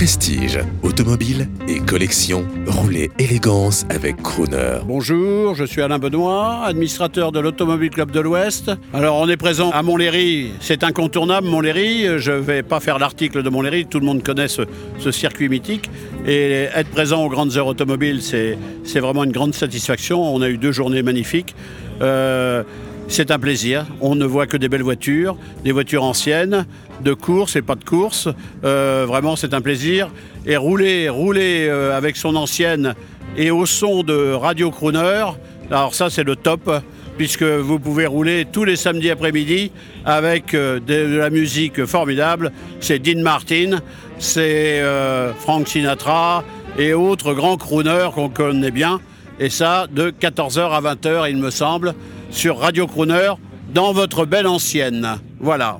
Prestige, automobile et collection, roulez élégance avec Crooner. Bonjour, je suis Alain Benoît, administrateur de l'Automobile Club de l'Ouest. Alors on est présent à Montlhéry, c'est incontournable Montlhéry, je ne vais pas faire l'article de Montlhéry, tout le monde connaît ce, circuit mythique. Et être présent aux grandes heures automobiles, c'est vraiment une grande satisfaction. On a eu deux journées magnifiques. Euh, c'est un plaisir. On ne voit que des belles voitures, des voitures anciennes, de course et pas de course. Euh, vraiment, c'est un plaisir. Et rouler, rouler euh, avec son ancienne et au son de Radio Crooner, alors ça, c'est le top puisque vous pouvez rouler tous les samedis après-midi avec euh, de, la musique formidable. C'est Dean Martin, c'est Frank Sinatra et autres grands crooners qu'on connaît bien. Et ça, de 14h à 20h, il me semble sur Radio Crooner dans votre belle ancienne. Voilà.